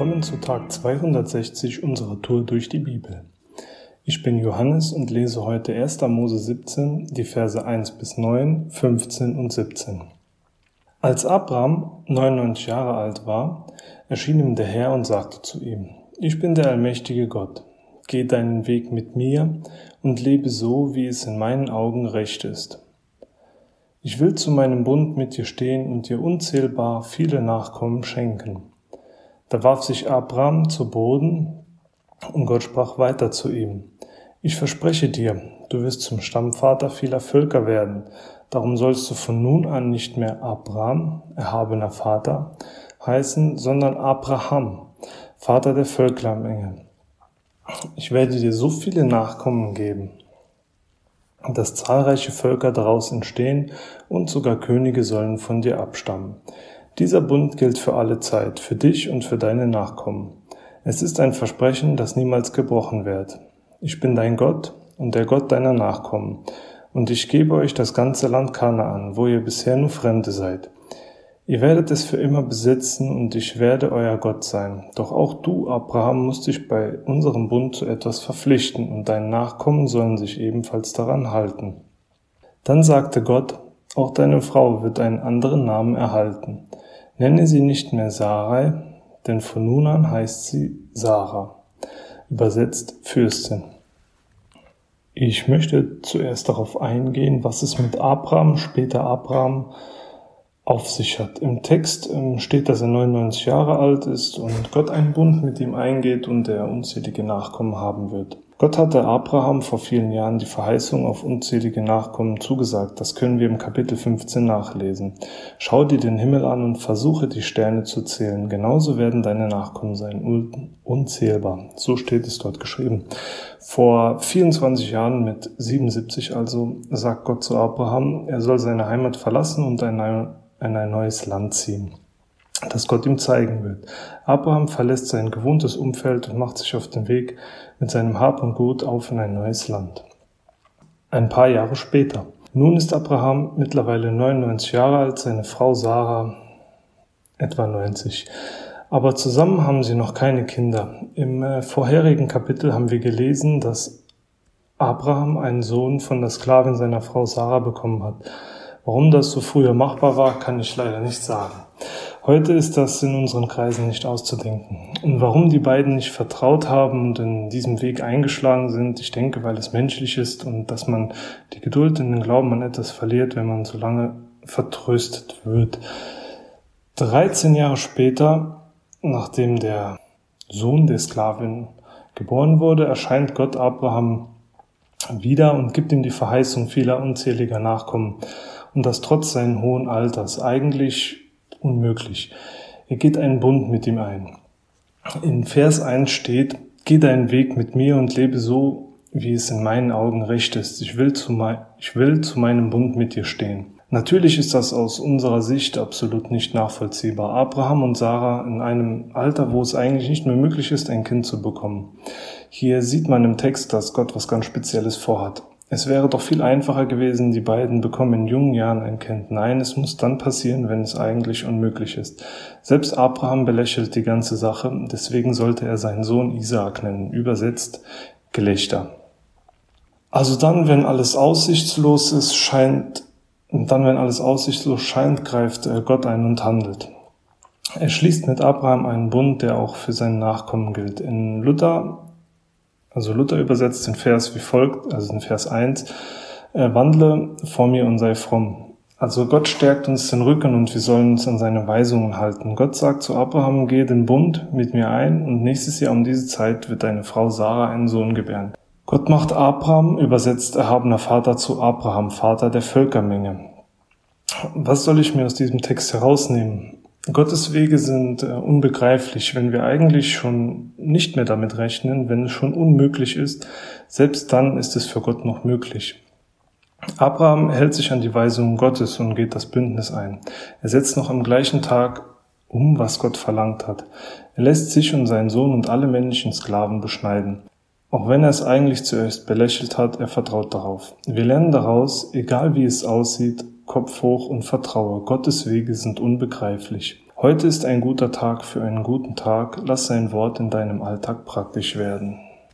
Willkommen zu Tag 260 unserer Tour durch die Bibel. Ich bin Johannes und lese heute 1. Mose 17, die Verse 1 bis 9, 15 und 17. Als Abraham 99 Jahre alt war, erschien ihm der Herr und sagte zu ihm, Ich bin der allmächtige Gott. Geh deinen Weg mit mir und lebe so, wie es in meinen Augen recht ist. Ich will zu meinem Bund mit dir stehen und dir unzählbar viele Nachkommen schenken. Da warf sich Abraham zu Boden und Gott sprach weiter zu ihm. Ich verspreche dir, du wirst zum Stammvater vieler Völker werden. Darum sollst du von nun an nicht mehr Abraham, erhabener Vater, heißen, sondern Abraham, Vater der Völkermenge. Ich werde dir so viele Nachkommen geben, dass zahlreiche Völker daraus entstehen und sogar Könige sollen von dir abstammen. Dieser Bund gilt für alle Zeit, für dich und für deine Nachkommen. Es ist ein Versprechen, das niemals gebrochen wird. Ich bin dein Gott und der Gott deiner Nachkommen. Und ich gebe euch das ganze Land Kanaan, wo ihr bisher nur Fremde seid. Ihr werdet es für immer besitzen und ich werde euer Gott sein. Doch auch du, Abraham, musst dich bei unserem Bund zu etwas verpflichten und deine Nachkommen sollen sich ebenfalls daran halten. Dann sagte Gott, auch deine Frau wird einen anderen Namen erhalten. Nenne sie nicht mehr Sarai, denn von nun an heißt sie Sarah, übersetzt Fürstin. Ich möchte zuerst darauf eingehen, was es mit Abraham, später Abraham, auf sich hat. Im Text ähm, steht, dass er 99 Jahre alt ist und Gott einen Bund mit ihm eingeht und er unzählige Nachkommen haben wird. Gott hatte Abraham vor vielen Jahren die Verheißung auf unzählige Nachkommen zugesagt. Das können wir im Kapitel 15 nachlesen. Schau dir den Himmel an und versuche die Sterne zu zählen. Genauso werden deine Nachkommen sein, unzählbar. So steht es dort geschrieben. Vor 24 Jahren mit 77 also sagt Gott zu Abraham, er soll seine Heimat verlassen und in ein neues Land ziehen das Gott ihm zeigen wird. Abraham verlässt sein gewohntes Umfeld und macht sich auf den Weg mit seinem Hab und Gut auf in ein neues Land. Ein paar Jahre später. Nun ist Abraham mittlerweile 99 Jahre alt, seine Frau Sarah etwa 90. Aber zusammen haben sie noch keine Kinder. Im äh, vorherigen Kapitel haben wir gelesen, dass Abraham einen Sohn von der Sklavin seiner Frau Sarah bekommen hat. Warum das so früher machbar war, kann ich leider nicht sagen. Heute ist das in unseren Kreisen nicht auszudenken. Und warum die beiden nicht vertraut haben und in diesem Weg eingeschlagen sind, ich denke, weil es menschlich ist und dass man die Geduld in den Glauben an etwas verliert, wenn man so lange vertröstet wird. 13 Jahre später, nachdem der Sohn der Sklavin geboren wurde, erscheint Gott Abraham wieder und gibt ihm die Verheißung vieler unzähliger Nachkommen. Und das trotz seines hohen Alters. Eigentlich unmöglich. Er geht einen Bund mit ihm ein. In Vers 1 steht, geh deinen Weg mit mir und lebe so, wie es in meinen Augen recht ist. Ich will zu, mein, ich will zu meinem Bund mit dir stehen. Natürlich ist das aus unserer Sicht absolut nicht nachvollziehbar. Abraham und Sarah in einem Alter, wo es eigentlich nicht mehr möglich ist, ein Kind zu bekommen. Hier sieht man im Text, dass Gott was ganz Spezielles vorhat. Es wäre doch viel einfacher gewesen, die beiden bekommen in jungen Jahren ein Kind. Nein, es muss dann passieren, wenn es eigentlich unmöglich ist. Selbst Abraham belächelt die ganze Sache, deswegen sollte er seinen Sohn Isaak nennen, übersetzt Gelächter. Also dann, wenn alles aussichtslos ist, scheint, dann, wenn alles aussichtslos scheint, greift äh, Gott ein und handelt. Er schließt mit Abraham einen Bund, der auch für seinen Nachkommen gilt. In Luther also Luther übersetzt den Vers wie folgt, also den Vers 1, äh, wandle vor mir und sei fromm. Also Gott stärkt uns den Rücken und wir sollen uns an seine Weisungen halten. Gott sagt zu Abraham, geh den Bund mit mir ein und nächstes Jahr um diese Zeit wird deine Frau Sarah einen Sohn gebären. Gott macht Abraham, übersetzt erhabener Vater zu Abraham, Vater der Völkermenge. Was soll ich mir aus diesem Text herausnehmen? Gottes Wege sind äh, unbegreiflich, wenn wir eigentlich schon nicht mehr damit rechnen, wenn es schon unmöglich ist, selbst dann ist es für Gott noch möglich. Abraham hält sich an die Weisungen Gottes und geht das Bündnis ein. Er setzt noch am gleichen Tag um, was Gott verlangt hat. Er lässt sich und seinen Sohn und alle männlichen Sklaven beschneiden. Auch wenn er es eigentlich zuerst belächelt hat, er vertraut darauf. Wir lernen daraus, egal wie es aussieht, Kopf hoch und vertraue. Gottes Wege sind unbegreiflich. Heute ist ein guter Tag für einen guten Tag. Lass sein Wort in deinem Alltag praktisch werden.